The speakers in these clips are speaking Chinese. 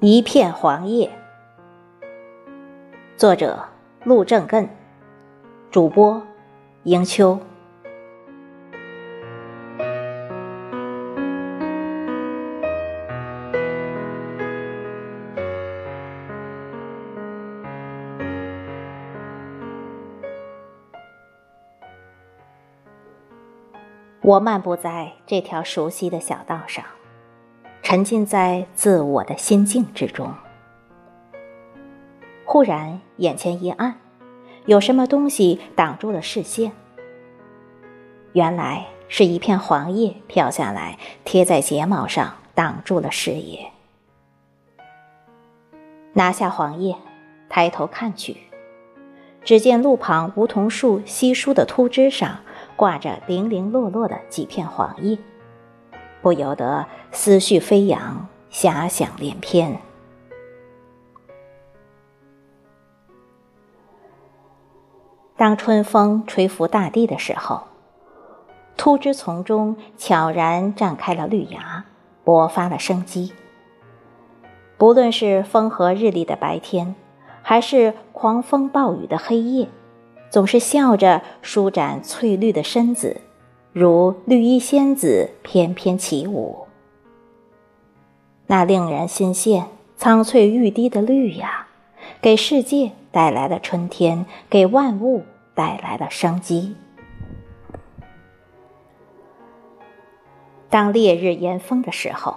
一片黄叶，作者陆正艮，主播迎秋。我漫步在这条熟悉的小道上。沉浸在自我的心境之中，忽然眼前一暗，有什么东西挡住了视线。原来是一片黄叶飘下来，贴在睫毛上，挡住了视野。拿下黄叶，抬头看去，只见路旁梧桐树稀疏的秃枝上，挂着零零落落的几片黄叶。不由得思绪飞扬，遐想连篇。当春风吹拂大地的时候，秃枝丛中悄然绽开了绿芽，勃发了生机。不论是风和日丽的白天，还是狂风暴雨的黑夜，总是笑着舒展翠绿的身子。如绿衣仙子翩翩起舞，那令人心羡、苍翠欲滴的绿呀，给世界带来了春天，给万物带来了生机。当烈日炎风的时候，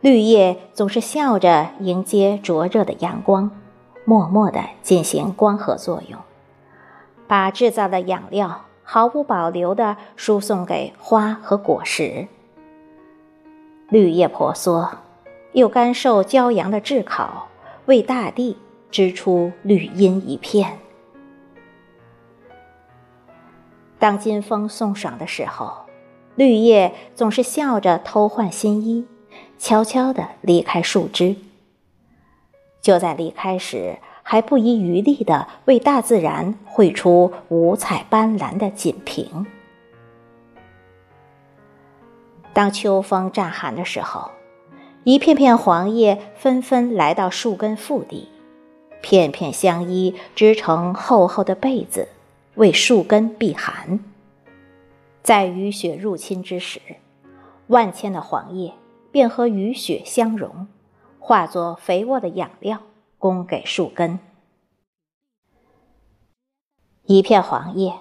绿叶总是笑着迎接灼热的阳光，默默地进行光合作用，把制造的养料。毫无保留地输送给花和果实。绿叶婆娑，又甘受骄阳的炙烤，为大地织出绿荫一片。当金风送爽的时候，绿叶总是笑着偷换新衣，悄悄地离开树枝。就在离开时。还不遗余力地为大自然绘出五彩斑斓的锦屏。当秋风乍寒的时候，一片片黄叶纷纷来到树根腹地，片片相依，织成厚厚的被子，为树根避寒。在雨雪入侵之时，万千的黄叶便和雨雪相融，化作肥沃的养料。供给树根，一片黄叶，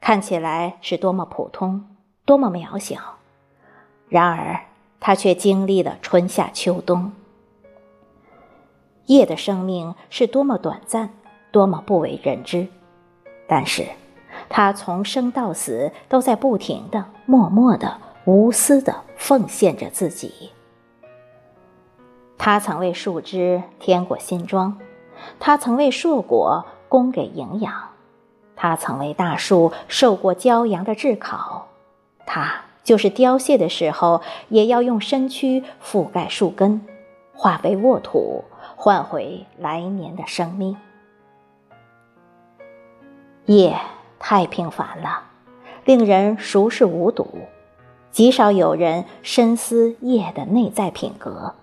看起来是多么普通，多么渺小，然而它却经历了春夏秋冬。叶的生命是多么短暂，多么不为人知，但是它从生到死都在不停的、默默的、无私的奉献着自己。他曾为树枝添过新装，他曾为硕果供给营养，他曾为大树受过骄阳的炙烤，他就是凋谢的时候，也要用身躯覆盖树根，化为沃土，换回来年的生命。叶太平凡了，令人熟视无睹，极少有人深思叶的内在品格。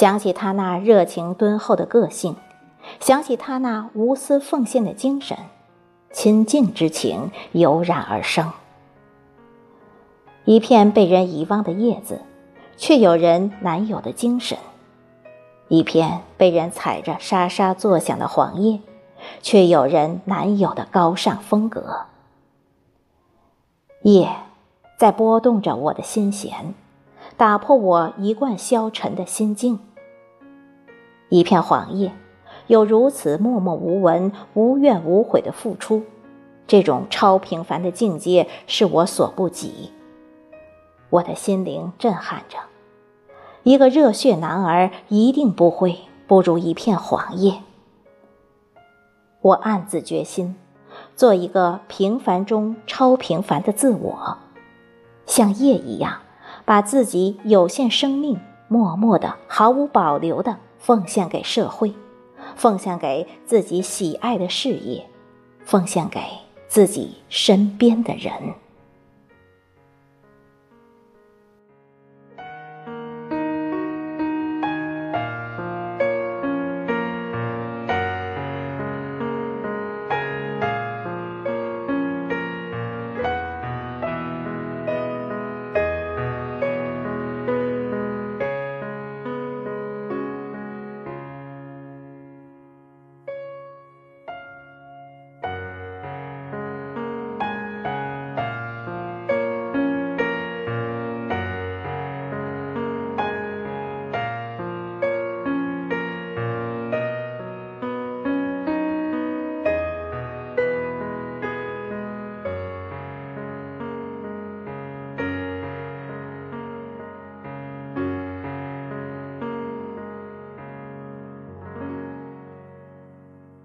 想起他那热情敦厚的个性，想起他那无私奉献的精神，亲近之情油然而生。一片被人遗忘的叶子，却有人难有的精神；一片被人踩着沙沙作响的黄叶，却有人难有的高尚风格。叶，在拨动着我的心弦。打破我一贯消沉的心境。一片黄叶，有如此默默无闻、无怨无悔的付出，这种超平凡的境界是我所不及。我的心灵震撼着，一个热血男儿一定不会不如一片黄叶。我暗自决心，做一个平凡中超平凡的自我，像叶一样。把自己有限生命默默的、毫无保留的奉献给社会，奉献给自己喜爱的事业，奉献给自己身边的人。